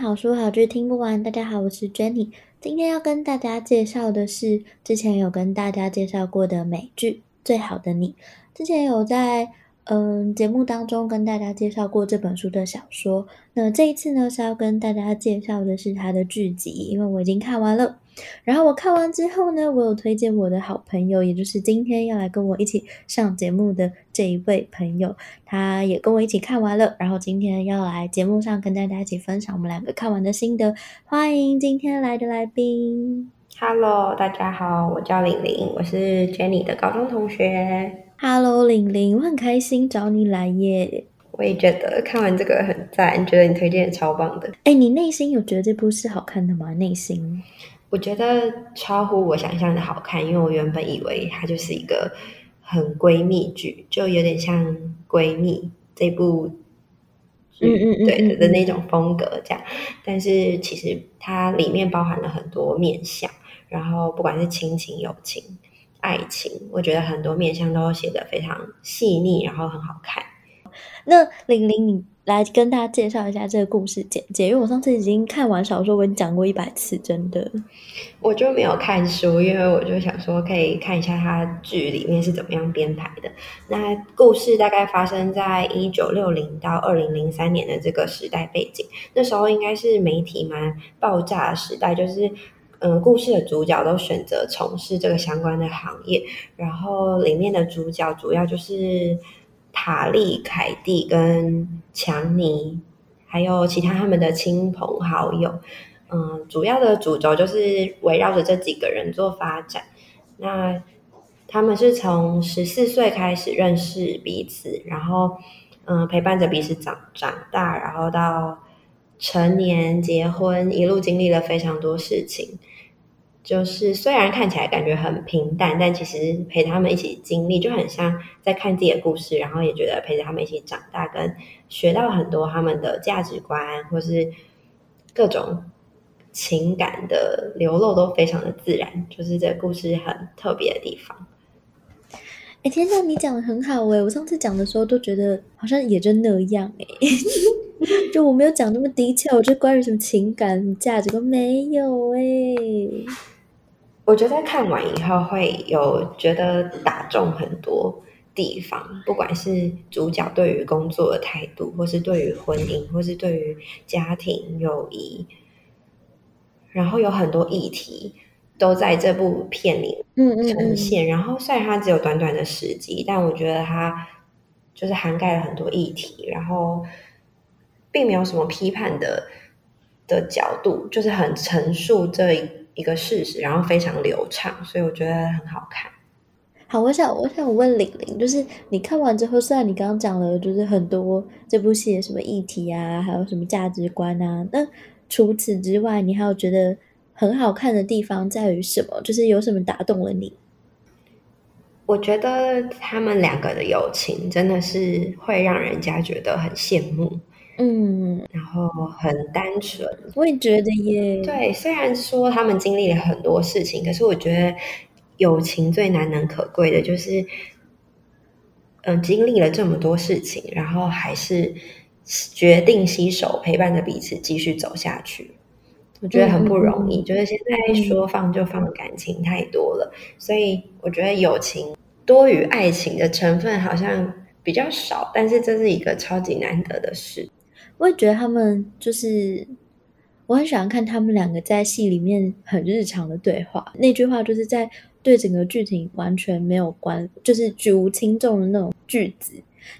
好书好剧听不完。大家好，我是 Jenny。今天要跟大家介绍的是之前有跟大家介绍过的美剧《最好的你》。之前有在嗯节目当中跟大家介绍过这本书的小说。那这一次呢是要跟大家介绍的是它的剧集，因为我已经看完了。然后我看完之后呢，我有推荐我的好朋友，也就是今天要来跟我一起上节目的这一位朋友，他也跟我一起看完了。然后今天要来节目上跟大家一起分享我们两个看完的心得。欢迎今天来的来宾。Hello，大家好，我叫玲玲，我是 Jenny 的高中同学。Hello，玲玲，我很开心找你来耶。我也觉得看完这个很赞，觉得你推荐的超棒的。哎，你内心有觉得这部是好看的吗？内心？我觉得超乎我想象的好看，因为我原本以为它就是一个很闺蜜剧，就有点像闺蜜这部剧，嗯嗯嗯对的那种风格这样。但是其实它里面包含了很多面相，然后不管是亲情、友情、爱情，我觉得很多面相都写得非常细腻，然后很好看。那玲玲你。来跟大家介绍一下这个故事简介，因为我上次已经看完小说，我已经讲过一百次，真的。我就没有看书，因为我就想说可以看一下它剧里面是怎么样编排的。那故事大概发生在一九六零到二零零三年的这个时代背景，那时候应该是媒体蛮爆炸的时代，就是嗯、故事的主角都选择从事这个相关的行业，然后里面的主角主要就是。塔利、凯蒂跟强尼，还有其他他们的亲朋好友，嗯，主要的主轴就是围绕着这几个人做发展。那他们是从十四岁开始认识彼此，然后嗯，陪伴着彼此长长大，然后到成年结婚，一路经历了非常多事情。就是虽然看起来感觉很平淡，但其实陪他们一起经历，就很像在看自己的故事，然后也觉得陪着他们一起长大，跟学到很多他们的价值观，或是各种情感的流露都非常的自然，就是这故事很特别的地方。哎，天哪，你讲的很好哎！我上次讲的时候都觉得好像也就那样哎，就我没有讲那么低调，就关于什么情感、价值观没有哎。我觉得看完以后会有觉得打中很多地方，不管是主角对于工作的态度，或是对于婚姻，或是对于家庭、友谊，然后有很多议题。都在这部片里呈现，嗯嗯嗯，然后虽然它只有短短的十集，但我觉得它就是涵盖了很多议题，然后并没有什么批判的的角度，就是很陈述这一个事实，然后非常流畅，所以我觉得很好看。好，我想我想问玲玲，就是你看完之后，虽然你刚刚讲了，就是很多这部戏的什么议题啊，还有什么价值观啊，那除此之外，你还有觉得？很好看的地方在于什么？就是有什么打动了你？我觉得他们两个的友情真的是会让人家觉得很羡慕，嗯，然后很单纯。我也觉得耶。对，虽然说他们经历了很多事情，可是我觉得友情最难能可贵的就是，嗯、呃，经历了这么多事情，然后还是决定携手陪伴着彼此继续走下去。我觉得很不容易，嗯、就是现在说放就放的感情太多了，嗯、所以我觉得友情多于爱情的成分好像比较少，但是这是一个超级难得的事。我也觉得他们就是，我很喜欢看他们两个在戏里面很日常的对话，那句话就是在对整个剧情完全没有关，就是举无轻重的那种句子，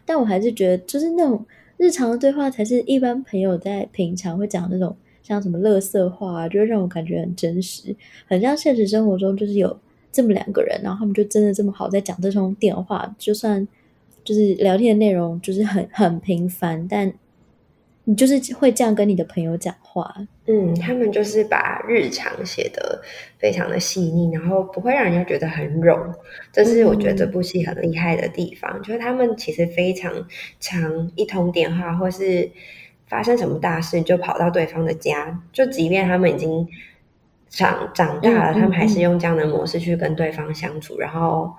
但我还是觉得就是那种日常的对话才是一般朋友在平常会讲那种。像什么垃圾话啊，就会让我感觉很真实，很像现实生活中就是有这么两个人，然后他们就真的这么好在讲这通电话，就算就是聊天的内容就是很很平凡，但你就是会这样跟你的朋友讲话。嗯，他们就是把日常写得非常的细腻，然后不会让人家觉得很冗。这是我觉得这部戏很厉害的地方，嗯、就是他们其实非常常一通电话，或是发生什么大事就跑到对方的家，就即便他们已经长长大了，嗯嗯嗯，他们还是用这样的模式去跟对方相处，然后。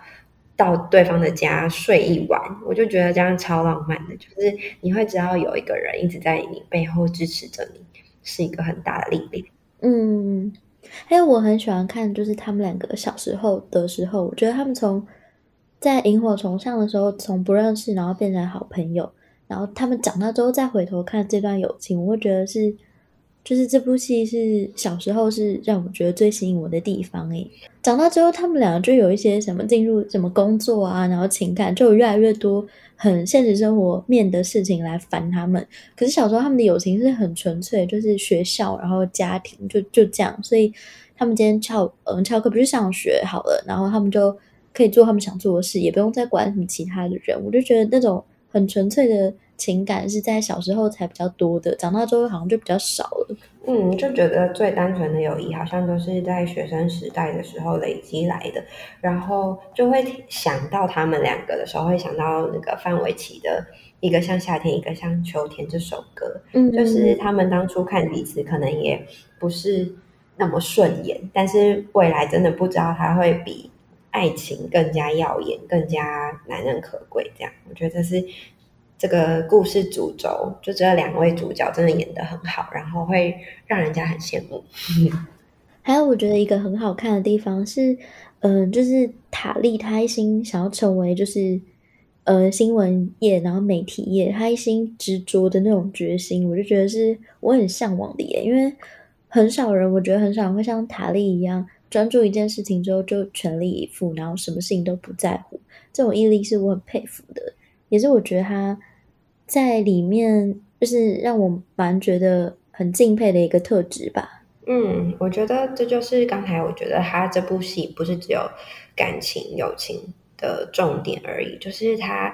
到对方的家睡一晚，我就觉得这样超浪漫的，就是你会知道有一个人一直在你背后支持着你，是一个很大的力量。嗯，还有我很喜欢看，就是他们两个小时候的时候，我觉得他们从在萤火虫上的时候，从不认识然后变成好朋友，然后他们长大之后再回头看这段友情，我会觉得是。就是这部戏是小时候是让我觉得最吸引我的地方诶，长大之后他们两个就有一些什么进入什么工作啊，然后情感就有越来越多很现实生活面的事情来烦他们。可是小时候他们的友情是很纯粹，就是学校然后家庭就就这样，所以他们今天翘嗯翘课不去上学好了，然后他们就可以做他们想做的事，也不用再管什么其他的人。我就觉得那种很纯粹的。情感是在小时候才比较多的，长大之后好像就比较少了。嗯，就觉得最单纯的友谊好像都是在学生时代的时候累积来的，然后就会想到他们两个的时候，会想到那个范玮琪的《一个像夏天，一个像秋天》这首歌。嗯，就是他们当初看彼此可能也不是那么顺眼，但是未来真的不知道他会比爱情更加耀眼，更加难能可贵。这样，我觉得这是。这个故事主轴，就这两位主角真的演得很好，然后会让人家很羡慕。还有，我觉得一个很好看的地方是，嗯、就是塔莉她一心想要成为就是呃新闻业，然后媒体业，他一心执着的那种决心，我就觉得是我很向往的耶。因为很少人，我觉得很少人会像塔莉一样专注一件事情之后就全力以赴，然后什么事情都不在乎，这种毅力是我很佩服的，也是我觉得她。在里面就是让我蛮觉得很敬佩的一个特质吧。嗯，我觉得这就是刚才我觉得他这部戏不是只有感情友情的重点而已，就是他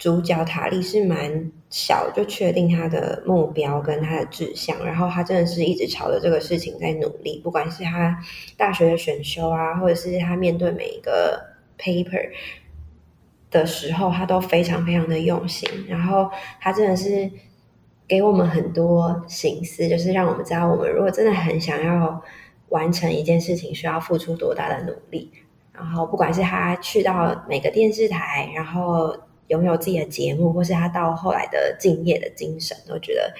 主角塔利是蛮小就确定他的目标跟他的志向，然后他真的是一直朝着这个事情在努力，不管是他大学的选修啊，或者是他面对每一个 paper。的时候，他都非常非常的用心，然后他真的是给我们很多心思，就是让我们知道，我们如果真的很想要完成一件事情，需要付出多大的努力。然后，不管是他去到每个电视台，然后拥有自己的节目，或是他到后来的敬业的精神，都觉得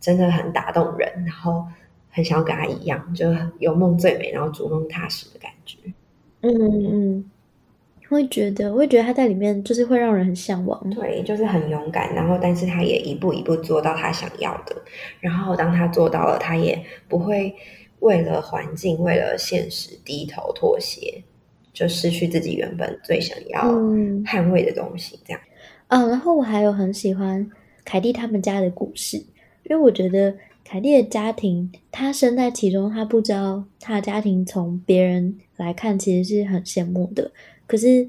真的很打动人。然后，很想要跟他一样，就有梦最美，然后逐梦踏实的感觉。嗯嗯。会觉得，我会觉得他在里面就是会让人很向往。对，就是很勇敢，然后但是他也一步一步做到他想要的。然后当他做到了，他也不会为了环境、为了现实低头妥协，就失去自己原本最想要捍卫的东西。这样。嗯，嗯，然后我还有很喜欢凯蒂他们家的故事，因为我觉得凯蒂的家庭，他身在其中，他不知道他的家庭从别人来看其实是很羡慕的。可是，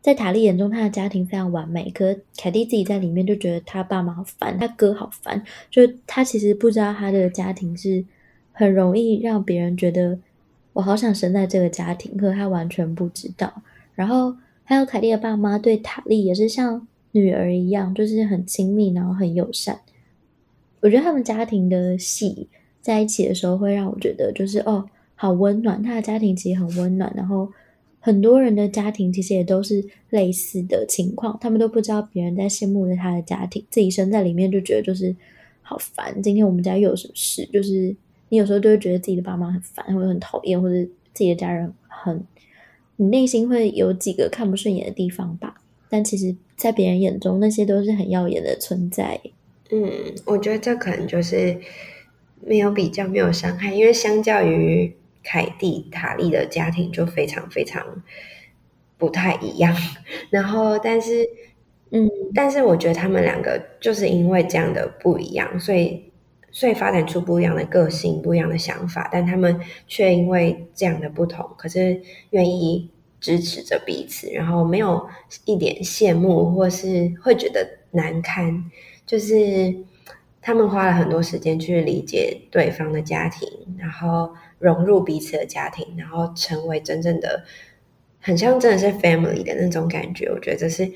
在塔莉眼中，他的家庭非常完美。可凯蒂自己在里面就觉得他爸妈好烦，他哥好烦。就他其实不知道他的家庭是很容易让别人觉得我好想生在这个家庭，可他完全不知道。然后还有凯蒂的爸妈对塔莉也是像女儿一样，就是很亲密，然后很友善。我觉得他们家庭的戏在一起的时候，会让我觉得就是哦，好温暖。他的家庭其实很温暖，然后。很多人的家庭其实也都是类似的情况，他们都不知道别人在羡慕着他的家庭，自己生在里面就觉得就是好烦。今天我们家又有什么事？就是你有时候就会觉得自己的爸妈很烦，或者很讨厌，或者自己的家人很，你内心会有几个看不顺眼的地方吧。但其实，在别人眼中，那些都是很耀眼的存在。嗯，我觉得这可能就是没有比较，没有伤害，因为相较于。凯蒂、塔利的家庭就非常非常不太一样，然后但是，嗯，但是我觉得他们两个就是因为这样的不一样，所以所以发展出不一样的个性、不一样的想法，但他们却因为这样的不同，可是愿意支持着彼此，然后没有一点羡慕或是会觉得难堪，就是他们花了很多时间去理解对方的家庭，然后融入彼此的家庭，然后成为真正的很像真的是 family 的那种感觉。我觉得这是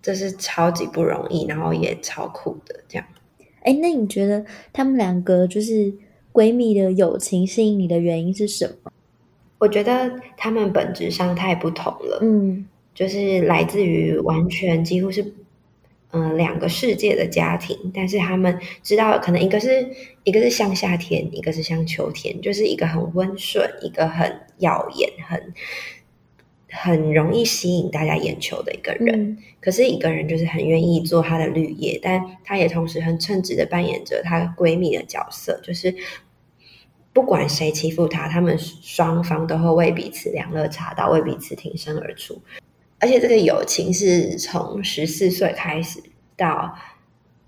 这是超级不容易，然后也超酷的这样。哎，那你觉得他们两个就是闺蜜的友情吸引你的原因是什么？我觉得他们本质上太不同了，嗯，就是来自于完全几乎是。嗯、呃，两个世界的家庭，但是他们知道，可能一个是一个是像夏天，一个是像秋天，就是一个很温顺，一个很耀眼，很很容易吸引大家眼球的一个人。嗯、可是一个人就是很愿意做他的绿叶，但他也同时很称职的扮演着她闺蜜的角色，就是不管谁欺负她，他们双方都会为彼此两肋插刀，为彼此挺身而出。而且这个友情是从十四岁开始到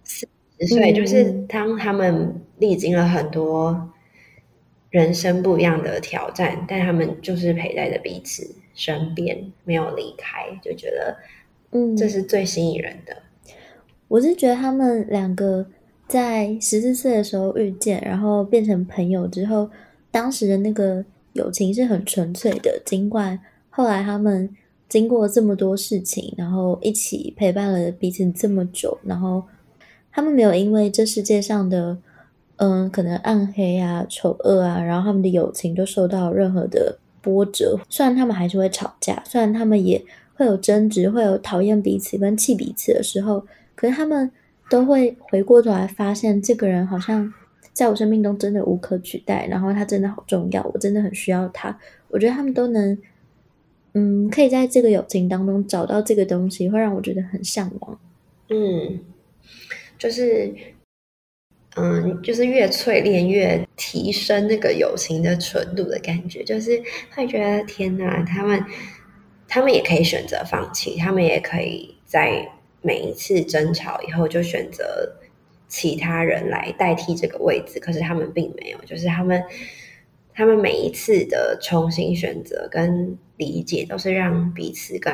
四十岁，嗯、就是当他们历经了很多人生不一样的挑战，但他们就是陪在着彼此身边，没有离开，就觉得，嗯，这是最吸引人的。我是觉得他们两个在十四岁的时候遇见，然后变成朋友之后，当时的那个友情是很纯粹的，尽管后来他们。经过这么多事情，然后一起陪伴了彼此这么久，然后他们没有因为这世界上的嗯可能暗黑啊、丑恶啊，然后他们的友情就受到任何的波折。虽然他们还是会吵架，虽然他们也会有争执，会有讨厌彼此跟气彼此的时候，可是他们都会回过头来发现，这个人好像在我生命中真的无可取代，然后他真的好重要，我真的很需要他。我觉得他们都能。嗯，可以在这个友情当中找到这个东西，会让我觉得很向往。嗯，就是，嗯，就是越淬炼越提升那个友情的纯度的感觉，就是会觉得天哪，他们他们也可以选择放弃，他们也可以在每一次争吵以后就选择其他人来代替这个位置，可是他们并没有，就是他们。他们每一次的重新选择跟理解，都是让彼此更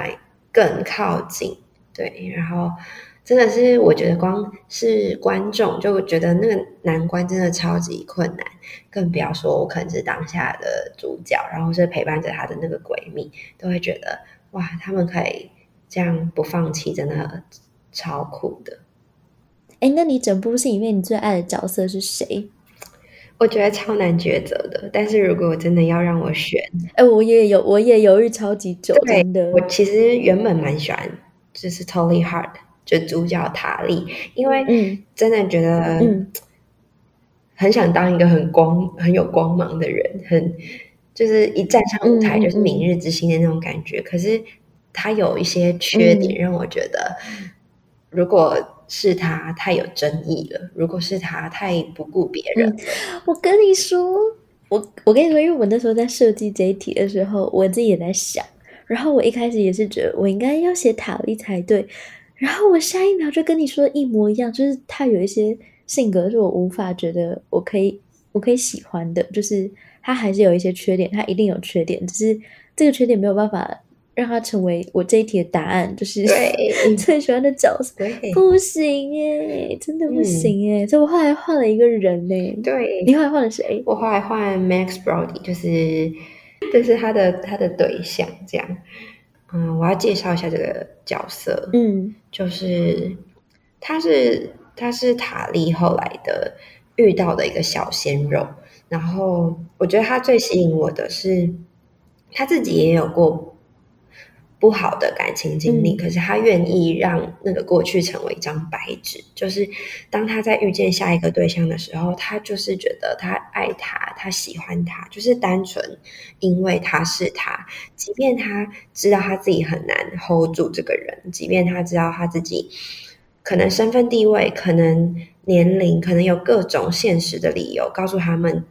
更靠近。对，然后真的是我觉得光是观众就觉得那个难关真的超级困难，更不要说我可能是当下的主角，然后是陪伴着她的那个闺蜜，都会觉得哇，他们可以这样不放弃，真的超酷的。哎，那你整部戏里面你最爱的角色是谁？我觉得超难抉择的，但是如果我真的要让我选，哎，我也有，我也犹豫超级久，真的。我其实原本蛮喜欢，就是 Totally Heart，就主角塔利，因为真的觉得，嗯，很想当一个很光、很有光芒的人，很就是一站上舞台就是明日之星的那种感觉。可是他有一些缺点，让我觉得，嗯、如果。是他太有争议了。如果是他太不顾别人，我跟你说，我我跟你说，因为我那时候在设计这一题的时候，我自己也在想。然后我一开始也是觉得我应该要写塔利才对。然后我下一秒就跟你说一模一样，就是他有一些性格是我无法觉得我可以我可以喜欢的，就是他还是有一些缺点，他一定有缺点，只是这个缺点没有办法。让他成为我这一题的答案，就是 你最喜欢的角色。不行耶，真的不行耶！嗯、所以我后来换了一个人呢。对，你后来换了谁？我后来换 Max Brody，就是这是他的他的对象。这样，嗯，我要介绍一下这个角色。嗯，就是他是他是塔利后来的遇到的一个小鲜肉，然后我觉得他最吸引我的是他自己也有过。不好的感情经历，可是他愿意让那个过去成为一张白纸。就是当他在遇见下一个对象的时候，他就是觉得他爱他，他喜欢他，就是单纯因为他是他。即便他知道他自己很难 hold 住这个人，即便他知道他自己可能身份地位、可能年龄、可能有各种现实的理由，告诉他们。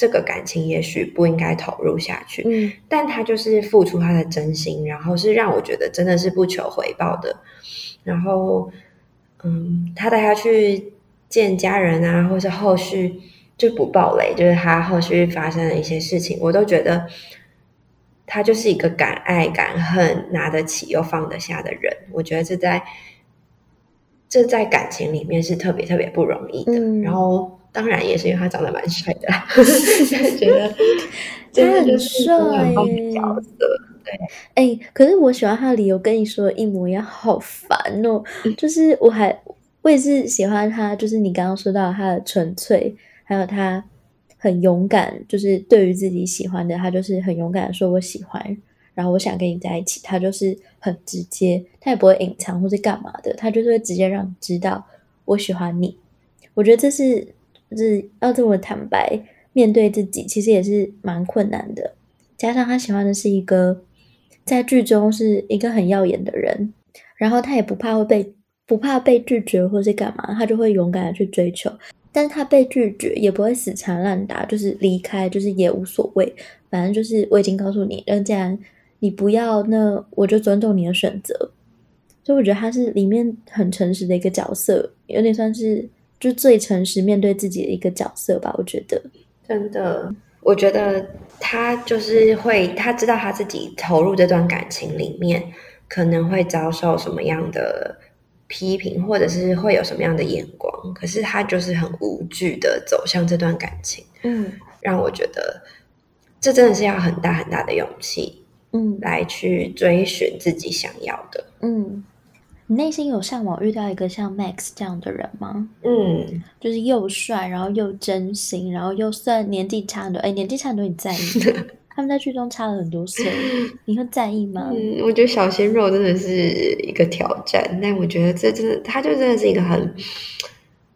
这个感情也许不应该投入下去，嗯，但他就是付出他的真心，然后是让我觉得真的是不求回报的。然后，嗯，他带他去见家人啊，或是后续就不暴雷，就是他后续发生的一些事情，我都觉得他就是一个敢爱敢恨、拿得起又放得下的人。我觉得这在这在感情里面是特别特别不容易的。嗯、然后当然也是因为他长得蛮帅的，觉得真的就是很帅角色。对，哎、欸，可是我喜欢他的理由跟你说的一模一样，好烦哦。嗯、就是我还我也是喜欢他，就是你刚刚说到他的纯粹，还有他很勇敢，就是对于自己喜欢的，他就是很勇敢的说我喜欢。然后我想跟你在一起，他就是很直接，他也不会隐藏或是干嘛的，他就是会直接让你知道我喜欢你。我觉得这是，就是要这么坦白面对自己，其实也是蛮困难的。加上他喜欢的是一个在剧中是一个很耀眼的人，然后他也不怕会被不怕被拒绝或是干嘛，他就会勇敢的去追求。但是他被拒绝也不会死缠烂打，就是离开，就是也无所谓，反正就是我已经告诉你，那既然。你不要，那我就尊重你的选择。所以我觉得他是里面很诚实的一个角色，有点算是就最诚实面对自己的一个角色吧。我觉得真的，我觉得他就是会，他知道他自己投入这段感情里面可能会遭受什么样的批评，或者是会有什么样的眼光，可是他就是很无惧的走向这段感情。嗯，让我觉得这真的是要很大很大的勇气。嗯，来去追寻自己想要的。嗯，你内心有向往遇到一个像 Max 这样的人吗？嗯，就是又帅，然后又真心，然后又算年纪差很多。哎，年纪差很多你在意吗？他们在剧中差了很多岁，你会在意吗？嗯，我觉得小鲜肉真的是一个挑战，但我觉得这真的，他就真的是一个很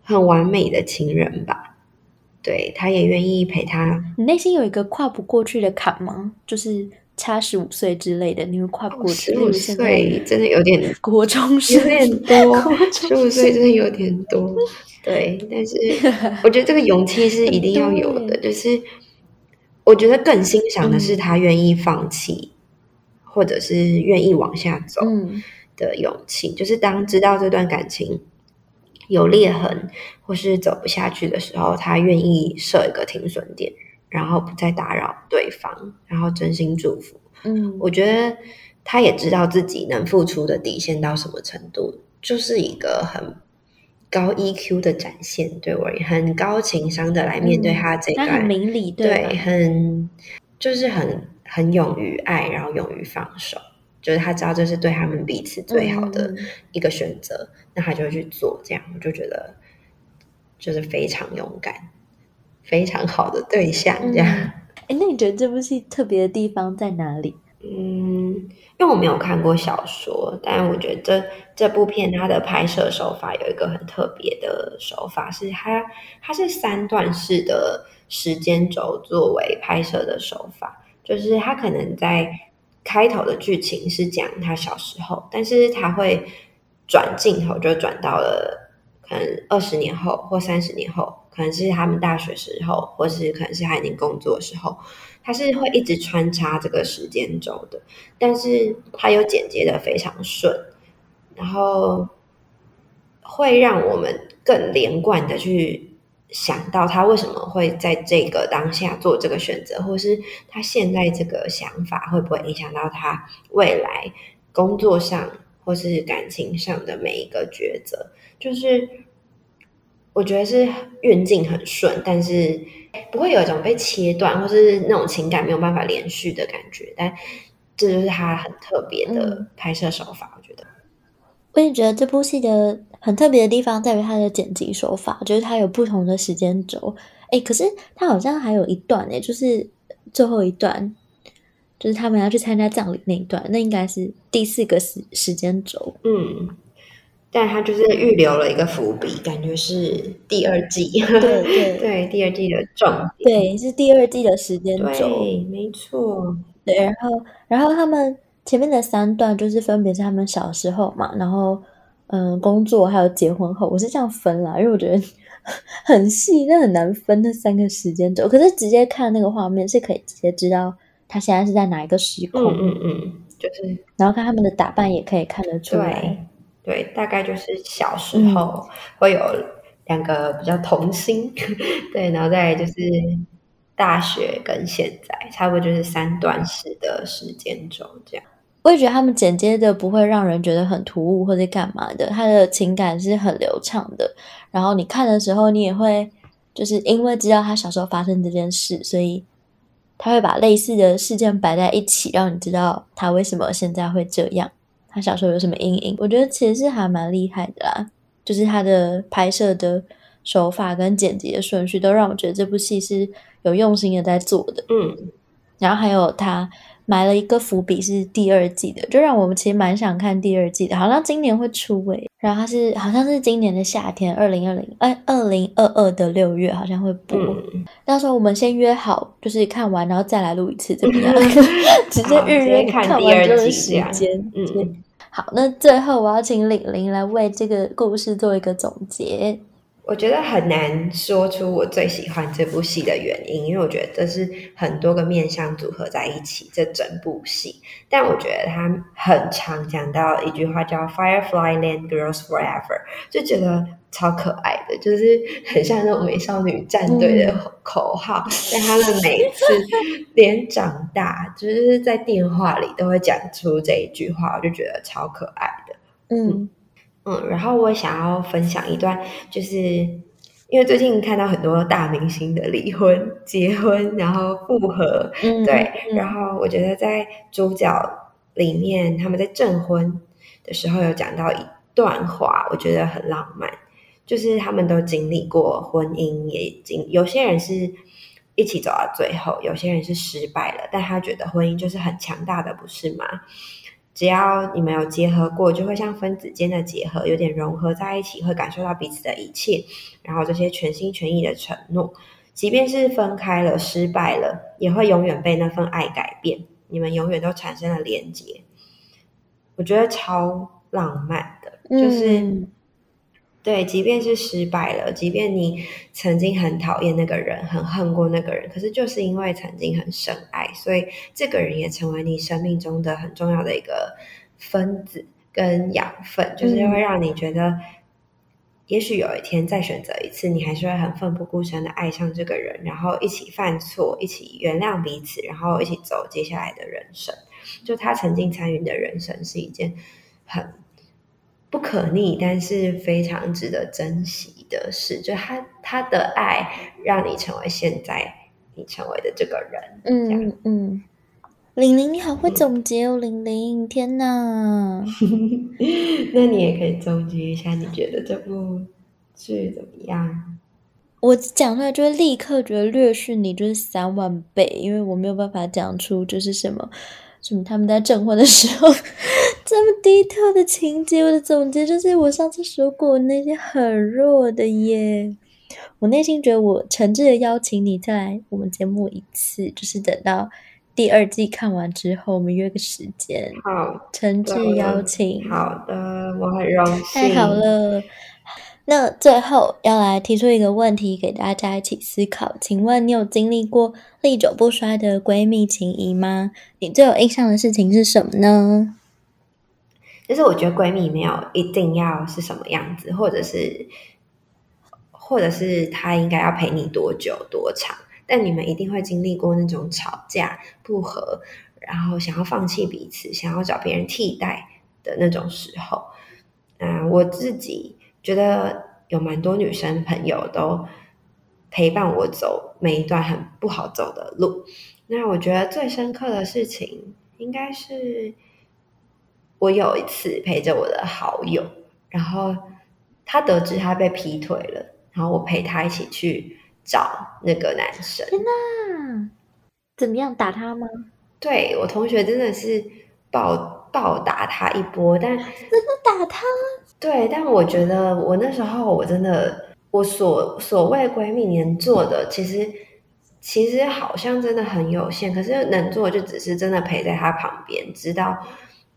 很完美的情人吧。对，他也愿意陪他。你内心有一个跨不过去的坎吗？就是。差十五岁之类的，你会跨不过去。十五岁真的有点 国中生，有点多。十五岁真的有点多，对。但是 我觉得这个勇气是一定要有的。就是我觉得更欣赏的是他愿意放弃，嗯、或者是愿意往下走的勇气。嗯、就是当知道这段感情有裂痕，或是走不下去的时候，他愿意设一个停损点。然后不再打扰对方，然后真心祝福。嗯，我觉得他也知道自己能付出的底线到什么程度，就是一个很高 EQ 的展现。对我很高情商的来面对他这段，嗯、很明理，对，对，很就是很很勇于爱，然后勇于放手。就是他知道这是对他们彼此最好的一个选择，嗯、那他就会去做。这样我就觉得就是非常勇敢。非常好的对象，这样。哎、嗯，那你觉得这部戏特别的地方在哪里？嗯，因为我没有看过小说，但我觉得这这部片它的拍摄手法有一个很特别的手法，是它它是三段式的时间轴作为拍摄的手法，就是它可能在开头的剧情是讲他小时候，但是他会转镜头就转到了可能二十年后或三十年后。可能是他们大学时候，或是可能是他已经工作的时候，他是会一直穿插这个时间轴的，但是他又剪接的非常顺，然后会让我们更连贯的去想到他为什么会在这个当下做这个选择，或是他现在这个想法会不会影响到他未来工作上或是感情上的每一个抉择，就是。我觉得是运镜很顺，但是不会有一种被切断，或是那种情感没有办法连续的感觉。但这就是他很特别的拍摄手法，嗯、我觉得。我也觉得这部戏的很特别的地方在于它的剪辑手法，就是它有不同的时间轴。哎，可是它好像还有一段哎，就是最后一段，就是他们要去参加葬礼那一段，那应该是第四个时时间轴。嗯。但他就是预留了一个伏笔，感觉是第二季，对 对。对，第二季的重点，对，是第二季的时间轴，对，没错，对，然后然后他们前面的三段就是分别是他们小时候嘛，然后嗯，工作还有结婚后，我是这样分啦，因为我觉得很细，那很难分那三个时间轴，可是直接看那个画面是可以直接知道他现在是在哪一个时空，嗯嗯嗯，就是，然后看他们的打扮也可以看得出来。对，大概就是小时候会有两个比较童心，嗯、对，然后再就是大学跟现在，差不多就是三段式的时间轴这样。我也觉得他们剪接的不会让人觉得很突兀或者干嘛的，他的情感是很流畅的。然后你看的时候，你也会就是因为知道他小时候发生这件事，所以他会把类似的事件摆在一起，让你知道他为什么现在会这样，他小时候有什么阴影。我觉得其实是还蛮厉害的啦，就是他的拍摄的手法跟剪辑的顺序，都让我觉得这部戏是有用心的在做的。嗯，然后还有他。埋了一个伏笔是第二季的，就让我们其实蛮想看第二季的，好像今年会出诶、欸。然后他是好像是今年的夏天，二零二零哎，二零二二的六月好像会播。嗯、到时候我们先约好，就是看完然后再来录一次，怎么样？直接预约看完这个时间。嗯，好，那最后我要请玲玲来为这个故事做一个总结。我觉得很难说出我最喜欢这部戏的原因，因为我觉得这是很多个面向组合在一起这整部戏。但我觉得他很常讲到一句话叫 “Firefly Land Girls Forever”，就觉得超可爱的，就是很像那种美少女战队的口号。嗯、但他们每次连长大，就是在电话里都会讲出这一句话，我就觉得超可爱的。嗯。嗯嗯，然后我想要分享一段，就是因为最近看到很多大明星的离婚、结婚，然后复合，嗯、对，嗯、然后我觉得在主角里面，他们在证婚的时候有讲到一段话，我觉得很浪漫，就是他们都经历过婚姻，也经有些人是一起走到最后，有些人是失败了，但他觉得婚姻就是很强大的，不是吗？只要你们有结合过，就会像分子间的结合，有点融合在一起，会感受到彼此的一切，然后这些全心全意的承诺，即便是分开了、失败了，也会永远被那份爱改变。你们永远都产生了连结，我觉得超浪漫的，就是。嗯对，即便是失败了，即便你曾经很讨厌那个人，很恨过那个人，可是就是因为曾经很深爱，所以这个人也成为你生命中的很重要的一个分子跟养分，就是会让你觉得，也许有一天再选择一次，你还是会很奋不顾身的爱上这个人，然后一起犯错，一起原谅彼此，然后一起走接下来的人生。就他曾经参与的人生是一件很。不可逆，但是非常值得珍惜的事，就他他的爱让你成为现在你成为的这个人。嗯嗯嗯，玲玲你好会总结哦，玲玲，天哪！那你也可以总结一下，你觉得这部剧怎么样？我讲出来就会立刻觉得略逊你就是三万倍，因为我没有办法讲出就是什么。什么？他们在证婚的时候 这么低调的情节，我的总结就是我上次说过，我内心很弱的耶。我内心觉得我诚挚的邀请你再来我们节目一次，就是等到第二季看完之后，我们约个时间。好，诚挚邀请。好的，我很荣幸。太好了。那最后要来提出一个问题给大家一起思考，请问你有经历过历久不衰的闺蜜情谊吗？你最有印象的事情是什么呢？其实我觉得闺蜜没有一定要是什么样子，或者是，或者是她应该要陪你多久多长，但你们一定会经历过那种吵架不和，然后想要放弃彼此，想要找别人替代的那种时候。嗯，我自己。觉得有蛮多女生朋友都陪伴我走每一段很不好走的路。那我觉得最深刻的事情，应该是我有一次陪着我的好友，然后他得知他被劈腿了，然后我陪他一起去找那个男生。天哪！怎么样？打他吗？对，我同学真的是暴暴打他一波，但 真的打他？对，但我觉得我那时候我真的，我所所谓闺蜜能做的，其实其实好像真的很有限。可是能做就只是真的陪在他旁边，直到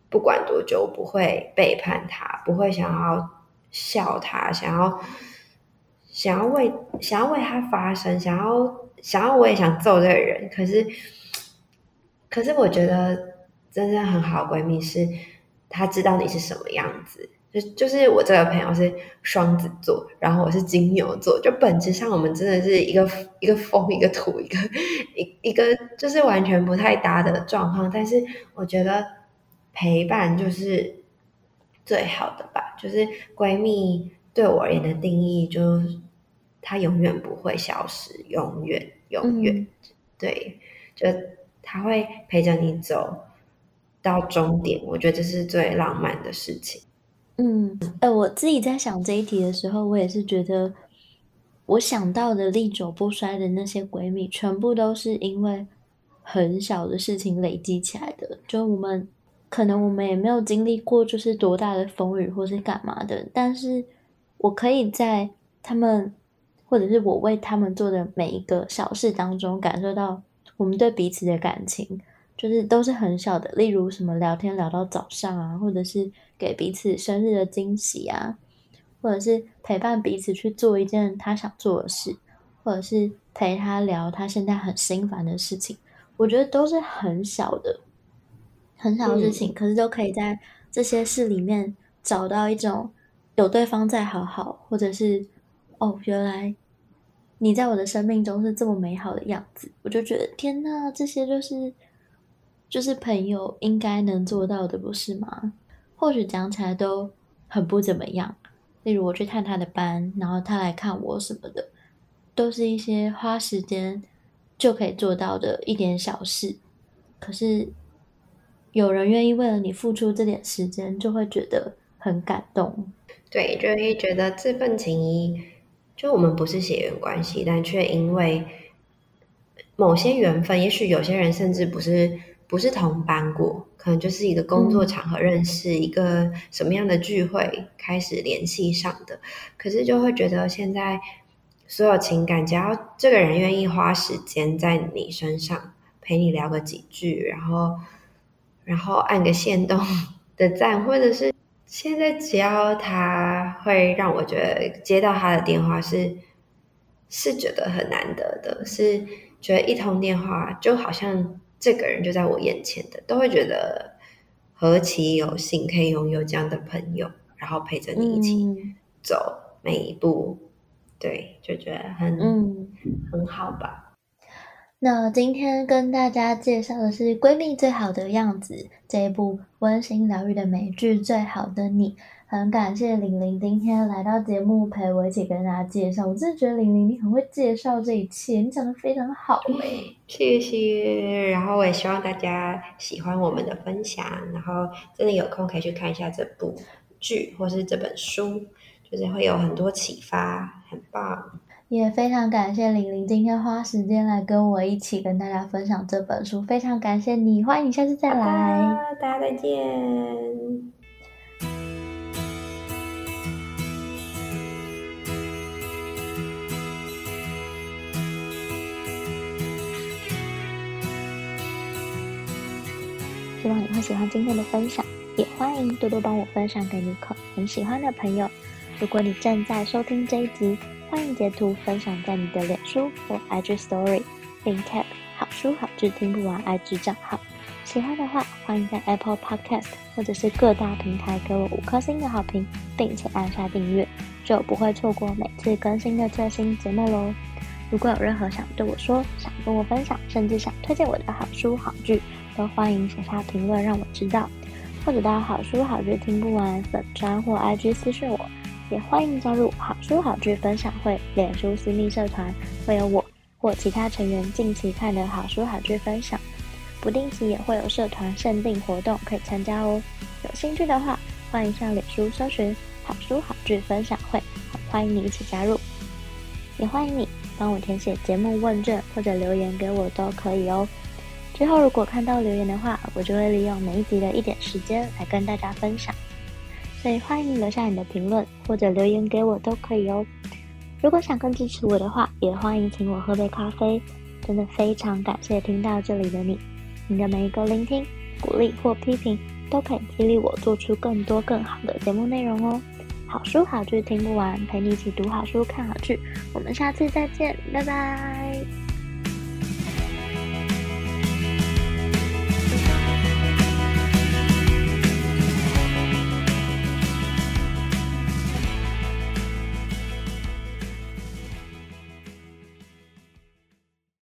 不管多久不会背叛他，不会想要笑他，想要想要为想要为他发声，想要想要我也想揍这个人。可是可是我觉得真正很好的闺蜜是，她知道你是什么样子。就就是我这个朋友是双子座，然后我是金牛座，就本质上我们真的是一个一个风一个土一个一一个就是完全不太搭的状况。但是我觉得陪伴就是最好的吧。就是闺蜜对我而言的定义，就是她永远不会消失，永远永远、嗯、对，就她会陪着你走到终点。我觉得这是最浪漫的事情。嗯，呃，我自己在想这一题的时候，我也是觉得。我想到的历久不衰的那些闺蜜，全部都是因为很小的事情累积起来的。就我们可能我们也没有经历过，就是多大的风雨或是干嘛的，但是我可以在他们或者是我为他们做的每一个小事当中，感受到我们对彼此的感情，就是都是很小的。例如什么聊天聊到早上啊，或者是给彼此生日的惊喜啊。或者是陪伴彼此去做一件他想做的事，或者是陪他聊他现在很心烦的事情，我觉得都是很小的、很小的事情，嗯、可是都可以在这些事里面找到一种有对方在好好，或者是哦，原来你在我的生命中是这么美好的样子，我就觉得天呐，这些就是就是朋友应该能做到的，不是吗？或许讲起来都很不怎么样。例如我去探他的班，然后他来看我什么的，都是一些花时间就可以做到的一点小事。可是有人愿意为了你付出这点时间，就会觉得很感动。对，就会觉得这份情谊，就我们不是血缘关系，但却因为某些缘分，也许有些人甚至不是。不是同班过，可能就是一个工作场合认识，嗯、一个什么样的聚会开始联系上的。可是就会觉得现在所有情感，只要这个人愿意花时间在你身上，陪你聊个几句，然后然后按个限动 的赞，或者是现在只要他会让我觉得接到他的电话是是觉得很难得的，是觉得一通电话就好像。这个人就在我眼前的，都会觉得何其有幸，可以拥有这样的朋友，然后陪着你一起走每一步，嗯、对，就觉得很嗯很好吧。那今天跟大家介绍的是《闺蜜最好的样子》这一部温馨疗愈的美剧《最好的你》。很感谢玲玲今天来到节目陪我一起跟大家介绍，我真的觉得玲玲你很会介绍这一切，你讲的非常好诶，谢谢。然后我也希望大家喜欢我们的分享，然后真的有空可以去看一下这部剧或是这本书，就是会有很多启发，很棒。也非常感谢玲玲今天花时间来跟我一起跟大家分享这本书，非常感谢你，欢迎你下次再来，大家再见。希望你会喜欢今天的分享，也欢迎多多帮我分享给你可很喜欢的朋友。如果你正在收听这一集，欢迎截图分享在你的脸书或 IG Story，并 tag 好书好剧听不完 IG 账号。喜欢的话，欢迎在 Apple Podcast 或者是各大平台给我五颗星的好评，并且按下订阅，就不会错过每次更新的最新节目喽。如果有任何想对我说、想跟我分享，甚至想推荐我的好书好剧，都欢迎写下评论让我知道，或者到好书好剧听不完粉专或 IG 私讯我，也欢迎加入好书好剧分享会脸书私密社团，会有我或其他成员近期看的好书好剧分享，不定期也会有社团限定活动可以参加哦。有兴趣的话，欢迎上脸书搜寻好书好剧分享会，欢迎你一起加入，也欢迎你帮我填写节目问卷或者留言给我都可以哦。之后如果看到留言的话，我就会利用每一集的一点时间来跟大家分享。所以欢迎留下你的评论或者留言给我都可以哦。如果想更支持我的话，也欢迎请我喝杯咖啡。真的非常感谢听到这里的你，你的每一个聆听、鼓励或批评，都可以激励我做出更多更好的节目内容哦。好书好剧听不完，陪你一起读好书、看好剧。我们下次再见，拜拜。